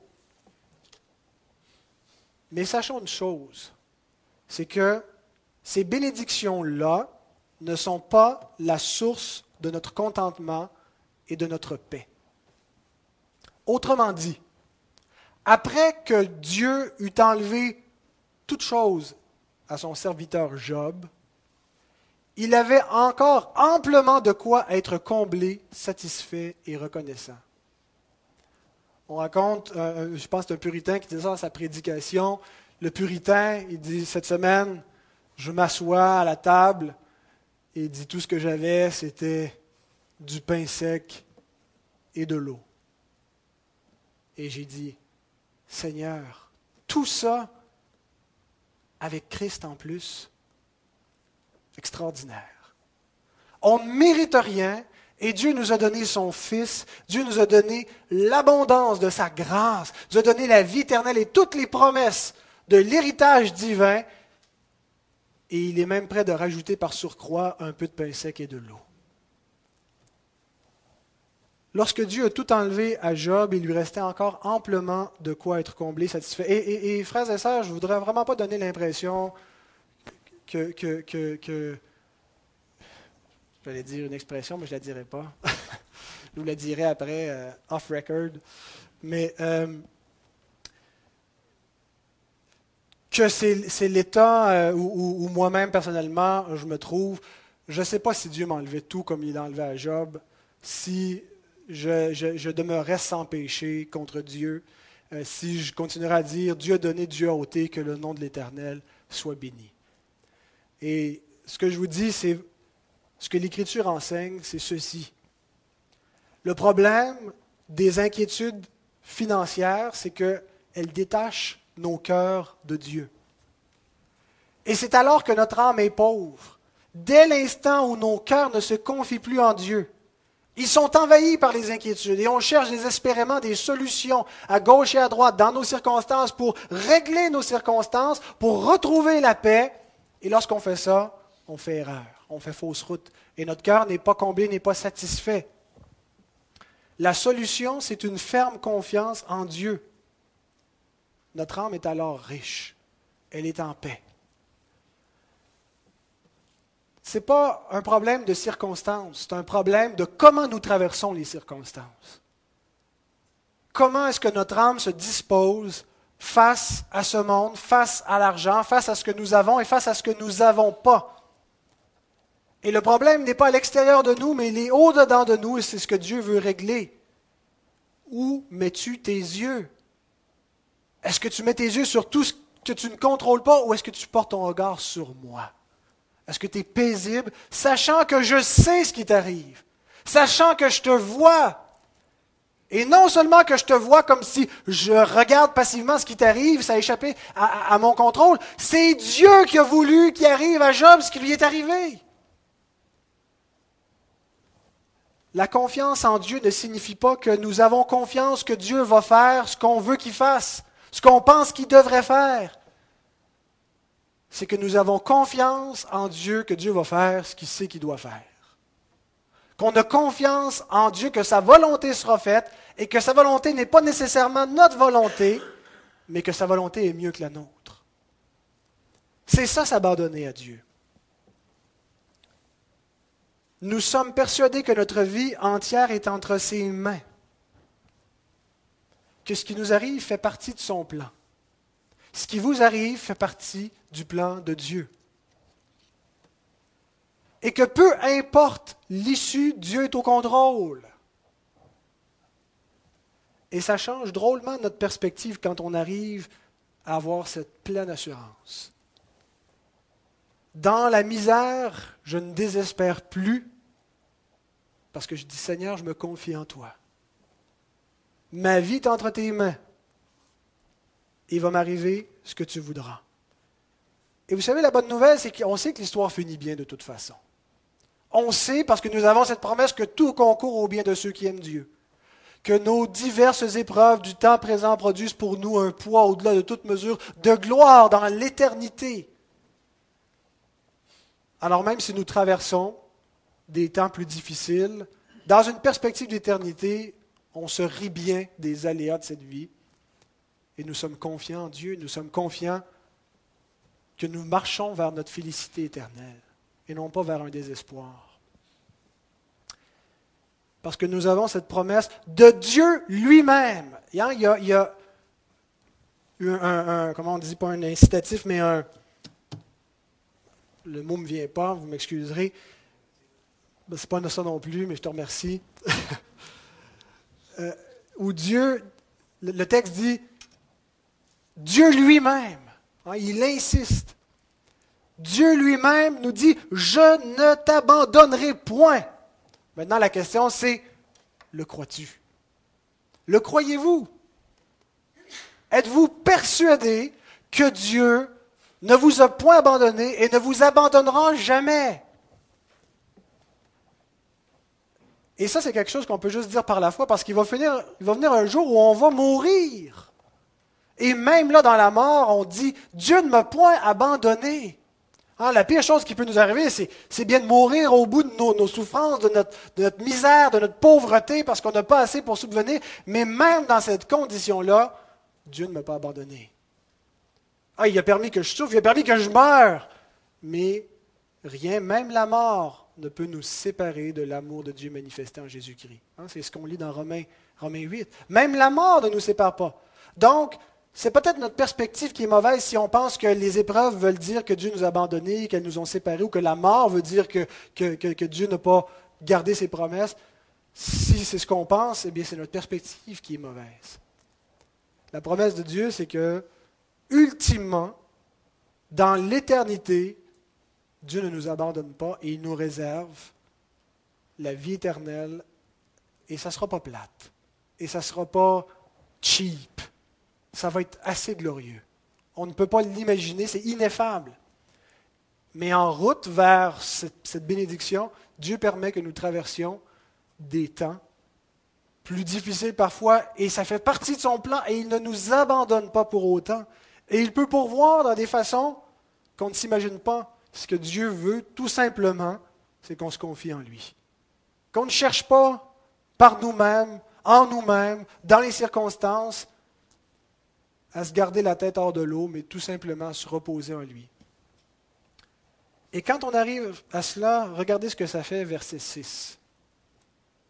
Mais sachons une chose, c'est que ces bénédictions-là ne sont pas la source de notre contentement et de notre paix. Autrement dit, après que Dieu eut enlevé toute chose à son serviteur Job, il avait encore amplement de quoi être comblé, satisfait et reconnaissant. On raconte, euh, je pense, un puritain qui disait ça dans sa prédication. Le puritain, il dit cette semaine, je m'assois à la table et dit tout ce que j'avais, c'était du pain sec et de l'eau. Et j'ai dit, Seigneur, tout ça avec Christ en plus, extraordinaire. On ne mérite rien et Dieu nous a donné son Fils, Dieu nous a donné l'abondance de sa grâce, nous a donné la vie éternelle et toutes les promesses de l'héritage divin et il est même prêt de rajouter par surcroît un peu de pain sec et de l'eau. Lorsque Dieu a tout enlevé à Job, il lui restait encore amplement de quoi être comblé, satisfait. Et, frères et sœurs, je ne voudrais vraiment pas donner l'impression que, que, que, dire une expression, mais je ne la dirai pas. je vous la dirai après, euh, off record. Mais euh, que c'est l'état euh, où, moi-même, personnellement, je me trouve. Je ne sais pas si Dieu m'enlevait tout comme il a enlevé à Job, si je, demeurais sans péché contre Dieu, euh, si je continuerais à dire Dieu a donné, Dieu a ôté, que le nom de l'Éternel soit béni. Et ce que je vous dis, c'est ce que l'Écriture enseigne, c'est ceci. Le problème des inquiétudes financières, c'est qu'elles détachent nos cœurs de Dieu. Et c'est alors que notre âme est pauvre. Dès l'instant où nos cœurs ne se confient plus en Dieu, ils sont envahis par les inquiétudes et on cherche désespérément des solutions à gauche et à droite dans nos circonstances pour régler nos circonstances, pour retrouver la paix. Et lorsqu'on fait ça, on fait erreur, on fait fausse route et notre cœur n'est pas comblé, n'est pas satisfait. La solution, c'est une ferme confiance en Dieu. Notre âme est alors riche, elle est en paix. Ce n'est pas un problème de circonstances, c'est un problème de comment nous traversons les circonstances. Comment est-ce que notre âme se dispose face à ce monde, face à l'argent, face à ce que nous avons et face à ce que nous n'avons pas? Et le problème n'est pas à l'extérieur de nous, mais il est au-dedans de nous et c'est ce que Dieu veut régler. Où mets-tu tes yeux? Est-ce que tu mets tes yeux sur tout ce que tu ne contrôles pas ou est-ce que tu portes ton regard sur moi? Est-ce que tu es paisible, sachant que je sais ce qui t'arrive, sachant que je te vois. Et non seulement que je te vois comme si je regarde passivement ce qui t'arrive, ça a échappé à, mon contrôle, c'est Dieu qui a voulu qu'il arrive à Job ce qui lui est arrivé. La confiance en Dieu ne signifie pas que nous avons confiance que Dieu va faire ce qu'on veut qu'il fasse, ce qu'on pense qu'il devrait faire c'est que nous avons confiance en Dieu que Dieu va faire ce qu'il sait qu'il doit faire. Qu'on a confiance en Dieu que sa volonté sera faite et que sa volonté n'est pas nécessairement notre volonté, mais que sa volonté est mieux que la nôtre. C'est ça s'abandonner à Dieu. Nous sommes persuadés que notre vie entière est entre ses mains, que ce qui nous arrive fait partie de son plan. Ce qui vous arrive fait partie du plan de Dieu. Et que peu importe l'issue, Dieu est au contrôle. Et ça change drôlement notre perspective quand on arrive à avoir cette pleine assurance. Dans la misère, je ne désespère plus parce que je dis Seigneur, je me confie en toi. Ma vie est entre tes mains. Il va m'arriver ce que tu voudras. Et vous savez, la bonne nouvelle, c'est qu'on sait que l'histoire finit bien de toute façon. On sait, parce que nous avons cette promesse, que tout concourt au bien de ceux qui aiment Dieu. Que nos diverses épreuves du temps présent produisent pour nous un poids au-delà de toute mesure de gloire dans l'éternité. Alors même si nous traversons des temps plus difficiles, dans une perspective d'éternité, on se rit bien des aléas de cette vie. Et nous sommes confiants en Dieu, nous sommes confiants que nous marchons vers notre félicité éternelle et non pas vers un désespoir. Parce que nous avons cette promesse de Dieu lui-même. Il y a, eu un, comment on dit, pas un incitatif, mais un, le mot ne me vient pas, vous m'excuserez. Ben, Ce n'est pas ça non plus, mais je te remercie. euh, où Dieu, le texte dit, Dieu lui-même Hein, il insiste. Dieu lui-même nous dit, je ne t'abandonnerai point. Maintenant, la question c'est, le crois-tu? Le croyez-vous? Êtes-vous persuadé que Dieu ne vous a point abandonné et ne vous abandonnera jamais? Et ça, c'est quelque chose qu'on peut juste dire par la foi parce qu'il va, il va venir un jour où on va mourir. Et même là, dans la mort, on dit, Dieu ne m'a point abandonné. Hein, la pire chose qui peut nous arriver, c'est bien de mourir au bout de nos, souffrances, de notre, misère, de notre pauvreté, parce qu'on n'a pas assez pour subvenir. Mais même dans cette condition-là, Dieu ne m'a pas abandonné. Ah, il a permis que je souffre, il a permis que je meure. Mais rien, même la mort, ne peut nous séparer de l'amour de Dieu manifesté en Jésus-Christ. Hein, c'est ce qu'on lit dans Romains, Romains 8. Même la mort ne nous sépare pas. Donc, c'est peut-être notre perspective qui est mauvaise si on pense que les épreuves veulent dire que Dieu nous a abandonnés, qu'elles nous ont séparés, ou que la mort veut dire que, Dieu n'a pas gardé ses promesses. Si c'est ce qu'on pense, eh bien c'est notre perspective qui est mauvaise. La promesse de Dieu, c'est que, ultimement, dans l'éternité, Dieu ne nous abandonne pas et il nous réserve la vie éternelle et ça ne sera pas plate et ça ne sera pas cheap ça va être assez glorieux. On ne peut pas l'imaginer, c'est ineffable. Mais en route vers cette, bénédiction, Dieu permet que nous traversions des temps plus difficiles parfois, et ça fait partie de son plan, et il ne nous abandonne pas pour autant. Et il peut pourvoir dans des façons qu'on ne s'imagine pas. Ce que Dieu veut, tout simplement, c'est qu'on se confie en lui. Qu'on ne cherche pas par nous-mêmes, en nous-mêmes, dans les circonstances, à se garder la tête hors de l'eau, mais tout simplement à se reposer en lui. Et quand on arrive à cela, regardez ce que ça fait, verset 6.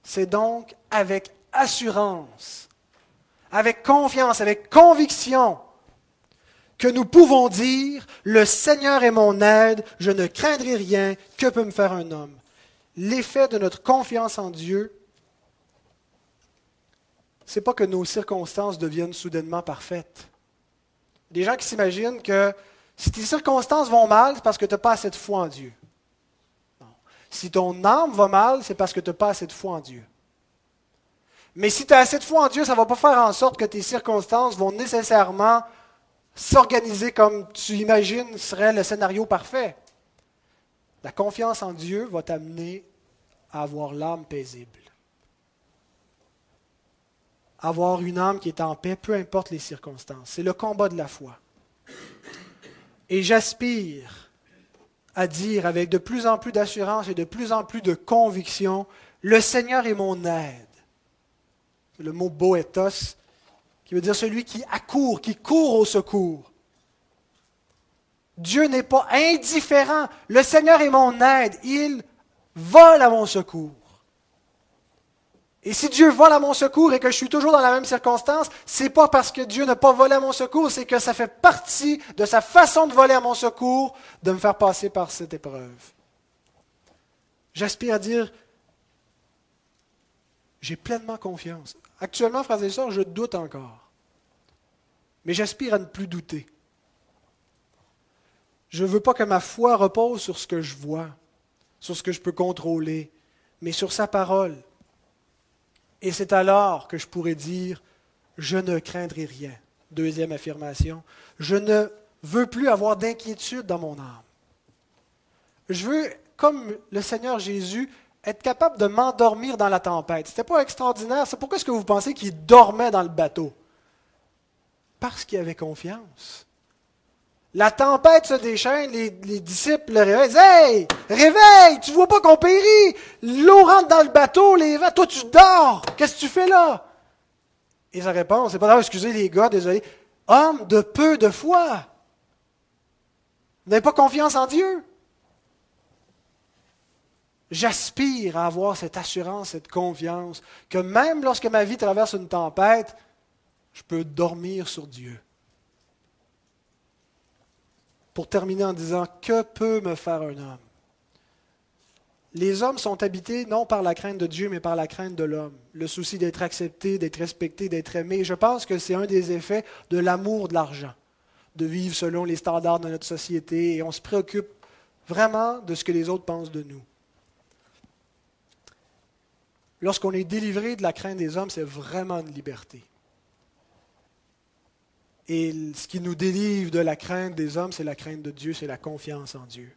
C'est donc avec assurance, avec confiance, avec conviction, que nous pouvons dire, le Seigneur est mon aide, je ne craindrai rien, que peut me faire un homme? L'effet de notre confiance en Dieu, c'est pas que nos circonstances deviennent soudainement parfaites. Des gens qui s'imaginent que si tes circonstances vont mal, c'est parce que tu n'as pas assez de foi en Dieu. Si ton âme va mal, c'est parce que tu n'as pas assez de foi en Dieu. Mais si tu as assez de foi en Dieu, ça ne va pas faire en sorte que tes circonstances vont nécessairement s'organiser comme tu imagines serait le scénario parfait. La confiance en Dieu va t'amener à avoir l'âme paisible avoir une âme qui est en paix, peu importe les circonstances. C'est le combat de la foi. Et j'aspire à dire avec de plus en plus d'assurance et de plus en plus de conviction, le Seigneur est mon aide. Le mot boétos, qui veut dire celui qui accourt, qui court au secours. Dieu n'est pas indifférent. Le Seigneur est mon aide. Il vole à mon secours. Et si Dieu vole à mon secours et que je suis toujours dans la même circonstance, c'est pas parce que Dieu n'a pas volé à mon secours, c'est que ça fait partie de sa façon de voler à mon secours de me faire passer par cette épreuve. J'aspire à dire, j'ai pleinement confiance. Actuellement, frères et sœurs, je doute encore. Mais j'aspire à ne plus douter. Je ne veux pas que ma foi repose sur ce que je vois, sur ce que je peux contrôler, mais sur sa parole et c'est alors que je pourrais dire, je ne craindrai rien. Deuxième affirmation, je ne veux plus avoir d'inquiétude dans mon âme. Je veux, comme le Seigneur Jésus, être capable de m'endormir dans la tempête. Ce n'était pas extraordinaire. C'est pourquoi est-ce que vous pensez qu'il dormait dans le bateau? Parce qu'il avait confiance. La tempête se déchaîne, les, disciples le réveillent. Hey, réveille, tu vois pas qu'on périt? L'eau rentre dans le bateau, les vents, toi tu dors. Qu'est-ce que tu fais là? Et sa réponse, c'est pas grave, excusez les gars, désolé. Homme de peu de foi. N'avez pas confiance en Dieu? J'aspire à avoir cette assurance, cette confiance, que même lorsque ma vie traverse une tempête, je peux dormir sur Dieu pour terminer en disant Que peut me faire un homme? Les hommes sont habités non par la crainte de Dieu, mais par la crainte de l'homme. Le souci d'être accepté, d'être respecté, d'être aimé. Je pense que c'est un des effets de l'amour de l'argent, de vivre selon les standards de notre société, et on se préoccupe vraiment de ce que les autres pensent de nous. Lorsqu'on est délivré de la crainte des hommes, c'est vraiment une liberté. Et ce qui nous délivre de la crainte des hommes, c'est la crainte de Dieu, c'est la confiance en Dieu.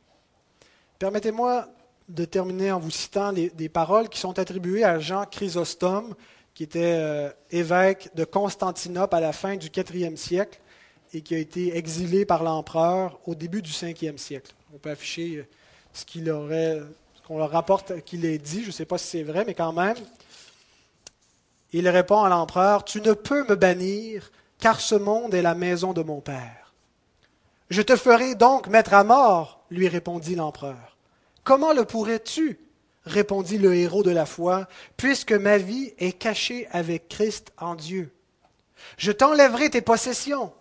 Permettez-moi de terminer en vous citant des paroles qui sont attribuées à Jean Chrysostome, qui était euh, évêque de Constantinople à la fin du IVe siècle et qui a été exilé par l'empereur au début du Ve siècle. On peut afficher ce qu'il qu'on leur rapporte qu'il ait dit. Je ne sais pas si c'est vrai, mais quand même. Il répond à l'empereur, Tu ne peux me bannir, car ce monde est la maison de mon Père. Je te ferai donc mettre à mort, lui répondit l'empereur. Comment le pourrais-tu répondit le héros de la foi, puisque ma vie est cachée avec Christ en Dieu? Je t'enlèverai tes possessions.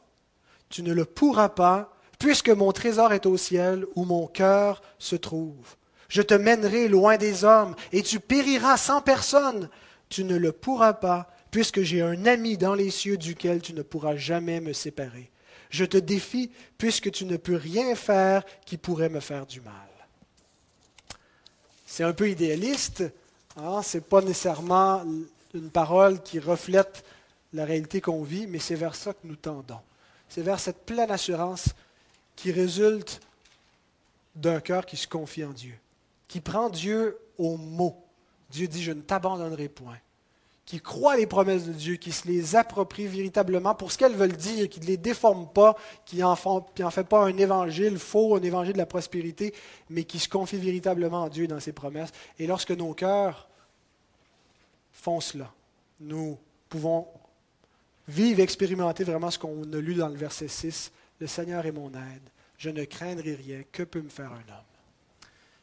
Tu ne le pourras pas, puisque mon trésor est au ciel où mon cœur se trouve. Je te mènerai loin des hommes, et tu périras sans personne. Tu ne le pourras pas, puisque j'ai un ami dans les cieux duquel tu ne pourras jamais me séparer. Je te défie, puisque tu ne peux rien faire qui pourrait me faire du mal. C'est un peu idéaliste, hein? ce n'est pas nécessairement une parole qui reflète la réalité qu'on vit, mais c'est vers ça que nous tendons. C'est vers cette pleine assurance qui résulte d'un cœur qui se confie en Dieu, qui prend Dieu au mot. Dieu dit, je ne t'abandonnerai point qui croient les promesses de Dieu, qui se les approprient véritablement pour ce qu'elles veulent dire, qui ne les déforment pas, qui n'en en fait pas un évangile faux, un évangile de la prospérité, mais qui se confient véritablement en Dieu dans ses promesses. Et lorsque nos cœurs font cela, nous pouvons vivre, expérimenter vraiment ce qu'on a lu dans le verset 6. Le Seigneur est mon aide, je ne craindrai rien, que peut me faire un homme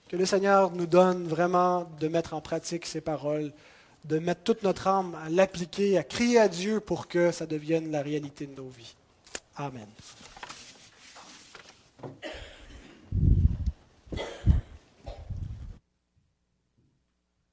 Que le Seigneur nous donne vraiment de mettre en pratique ces paroles de mettre toute notre âme à l'appliquer, à crier à Dieu pour que ça devienne la réalité de nos vies. Amen.